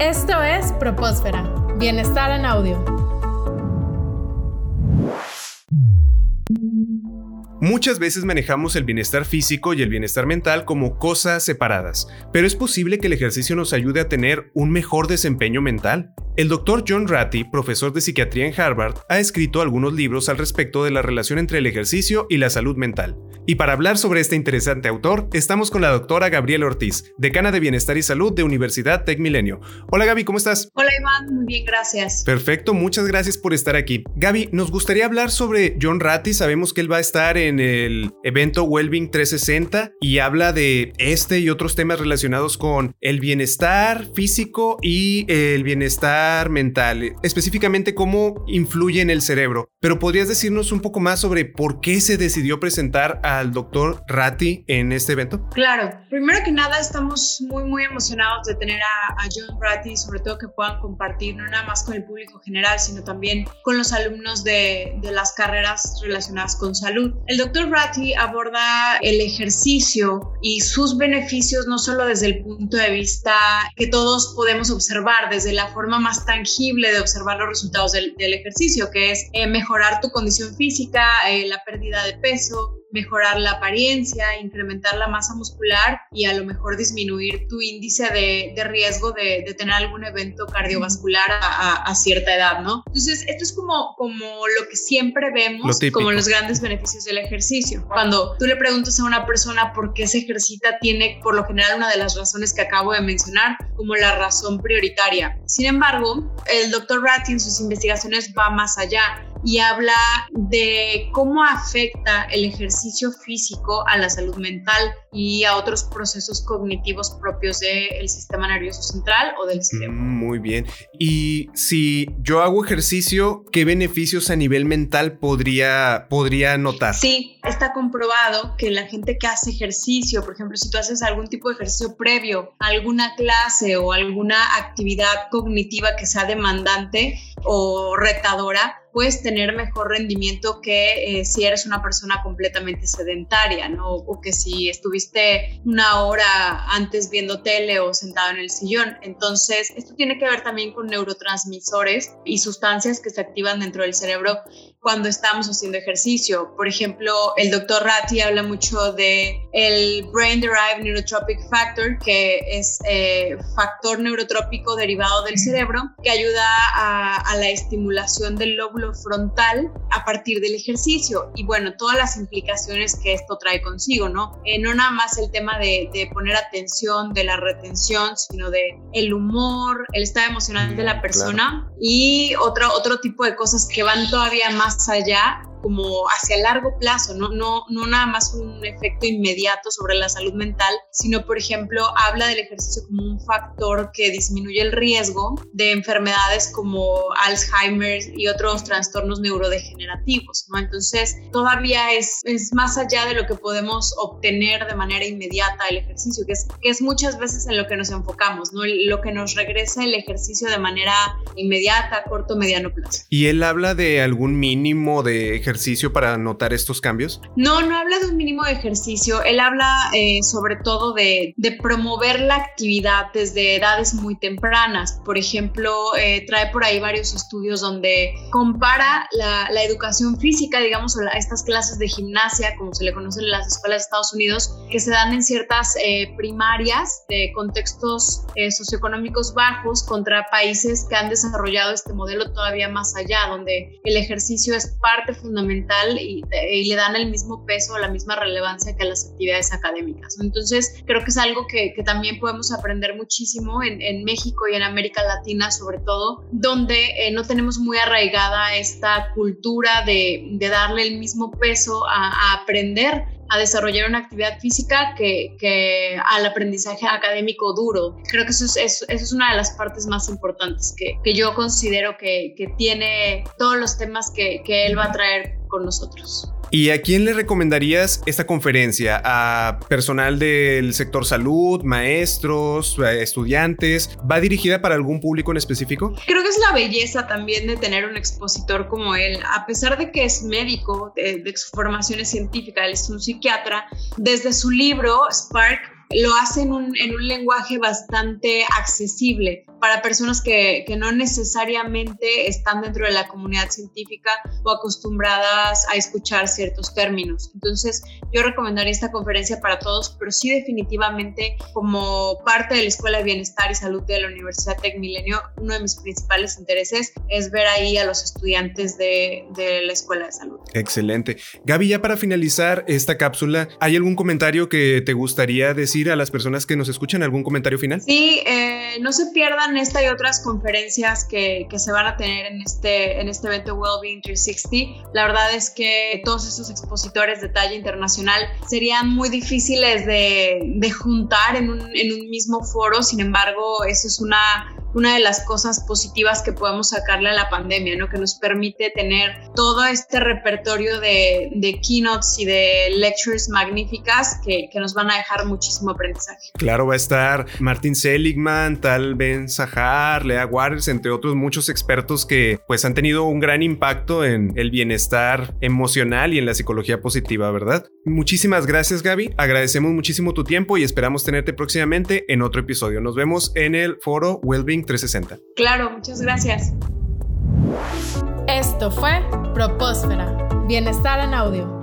Esto es Propósfera, Bienestar en Audio. Muchas veces manejamos el bienestar físico y el bienestar mental como cosas separadas, pero es posible que el ejercicio nos ayude a tener un mejor desempeño mental. El doctor John Ratty, profesor de psiquiatría en Harvard, ha escrito algunos libros al respecto de la relación entre el ejercicio y la salud mental. Y para hablar sobre este interesante autor, estamos con la doctora Gabriela Ortiz, decana de Bienestar y Salud de Universidad Tech Milenio. Hola Gaby, ¿cómo estás? Hola Iván, muy bien, gracias. Perfecto, muchas gracias por estar aquí. Gaby, nos gustaría hablar sobre John Ratty, sabemos que él va a estar en el evento Wellbeing 360 y habla de este y otros temas relacionados con el bienestar físico y el bienestar mental, específicamente cómo influye en el cerebro. Pero podrías decirnos un poco más sobre por qué se decidió presentar a al doctor Ratti en este evento? Claro, primero que nada estamos muy muy emocionados de tener a, John Ratti, sobre todo que puedan compartir no nada más con el público general, sino también con los alumnos de, de las carreras relacionadas con salud. El doctor Ratti aborda el ejercicio y sus beneficios no solo desde el punto de vista que todos podemos observar, desde la forma más tangible de observar los resultados del, del ejercicio, que es eh, mejorar tu condición física, eh, la pérdida de peso, mejorar la apariencia, incrementar la masa muscular y a lo mejor disminuir tu índice de, de riesgo de, de, tener algún evento cardiovascular a, a, cierta edad, ¿no? Entonces, esto es como, como lo que siempre vemos como los grandes beneficios del ejercicio. Cuando tú le preguntas a una persona por qué se ejercita, tiene por lo general una de las razones que acabo de mencionar como la razón prioritaria. Sin embargo, el doctor Ratti en sus investigaciones va más allá y habla de cómo afecta el ejercicio físico a la salud mental y a otros procesos cognitivos propios del sistema nervioso central o del cerebro. Mm, muy bien. Y si yo hago ejercicio, ¿qué beneficios a nivel mental podría, podría notar? Sí, está comprobado que la gente que hace ejercicio, por ejemplo, si tú haces algún tipo de ejercicio previo alguna clase o alguna actividad cognitiva que sea demandante o retadora, puedes tener mejor rendimiento que eh, si eres una persona completamente sedentaria, ¿no? O que si estuviste una hora antes viendo tele o sentado en el sillón. Entonces, esto tiene que ver también con neurotransmisores y sustancias que se activan dentro del cerebro cuando estamos haciendo ejercicio. Por ejemplo, el doctor Ratti habla mucho de el Brain Derived Neurotropic Factor, que es eh, factor neurotrópico derivado del cerebro, que ayuda a, a la estimulación del lóbulo frontal a partir del ejercicio y bueno, todas las implicaciones que esto trae consigo, ¿no? Eh, no nada más el tema de, de, poner atención, de la retención, sino de el humor, el estado emocional de la mm, persona y otro, otro tipo de cosas que van todavía más allá como hacia largo plazo, ¿no? No, no nada más un efecto inmediato sobre la salud mental, sino, por ejemplo, habla del ejercicio como un factor que disminuye el riesgo de enfermedades como Alzheimer y otros trastornos neurodegenerativos, ¿no? Entonces, todavía es, es más allá de lo que podemos obtener de manera inmediata el ejercicio, que es, que es muchas veces en lo que nos enfocamos, ¿no? Lo que nos regresa el ejercicio de manera inmediata, corto, mediano plazo. ¿Y él habla de algún mínimo de ejercicio? Ejercicio para notar estos cambios? No, no habla de un mínimo de ejercicio. Él habla eh, sobre todo de, de, promover la actividad desde edades muy tempranas. Por ejemplo, eh, trae por ahí varios estudios donde compara la, la educación física, digamos, la, estas clases de gimnasia, como se le conocen en las escuelas de Estados Unidos, que se dan en ciertas eh, primarias de contextos socioeconómicos bajos contra países que han desarrollado este modelo todavía más allá, donde el ejercicio es parte fundamental fundamental y, le dan el mismo peso, la misma relevancia que a las actividades académicas. Entonces, creo que es algo que, también podemos aprender muchísimo en, México y en América Latina, sobre todo, donde eh, no tenemos muy arraigada esta cultura de, darle el mismo peso a, aprender a desarrollar una actividad física que, que, al aprendizaje académico duro. Creo que eso es, eso, es una de las partes más importantes que, que yo considero que, que, tiene todos los temas que, que él va a traer con nosotros. ¿Y a quién le recomendarías esta conferencia? ¿A personal del sector salud, maestros, estudiantes? ¿Va dirigida para algún público en específico? Creo que es la belleza también de tener un expositor como él. A pesar de que es médico, de, de su formación es científica, él es un psiquiatra, desde su libro Spark lo hace en un, en un lenguaje bastante accesible para personas que, que no necesariamente están dentro de la comunidad científica o acostumbradas a escuchar ciertos términos. Entonces, yo recomendaría esta conferencia para todos, pero sí definitivamente como parte de la Escuela de Bienestar y Salud de la Universidad Tec Milenio, uno de mis principales intereses es ver ahí a los estudiantes de, de la Escuela de Salud. Excelente. Gaby, ya para finalizar esta cápsula, ¿hay algún comentario que te gustaría decir a las personas que nos escuchan? ¿Algún comentario final? Sí, eh, no se pierdan esta y otras conferencias que, que, se van a tener en este, en este evento Wellbeing 360. La verdad es que todos esos expositores de talla internacional serían muy difíciles de, de juntar en un, en un mismo foro, sin embargo, eso es una una de las cosas positivas que podemos sacarle a la pandemia, ¿no? Que nos permite tener todo este repertorio de, keynotes y de lectures magníficas que, que, nos van a dejar muchísimo aprendizaje. Claro, va a estar Martin Seligman, Tal Ben Sahar, Lea Waters, entre otros muchos expertos que pues han tenido un gran impacto en el bienestar emocional y en la psicología positiva, ¿verdad? Muchísimas gracias Gaby, agradecemos muchísimo tu tiempo y esperamos tenerte próximamente en otro episodio. Nos vemos en el foro Wellbeing 360. Claro, muchas gracias. Esto fue Propósfera, Bienestar en Audio.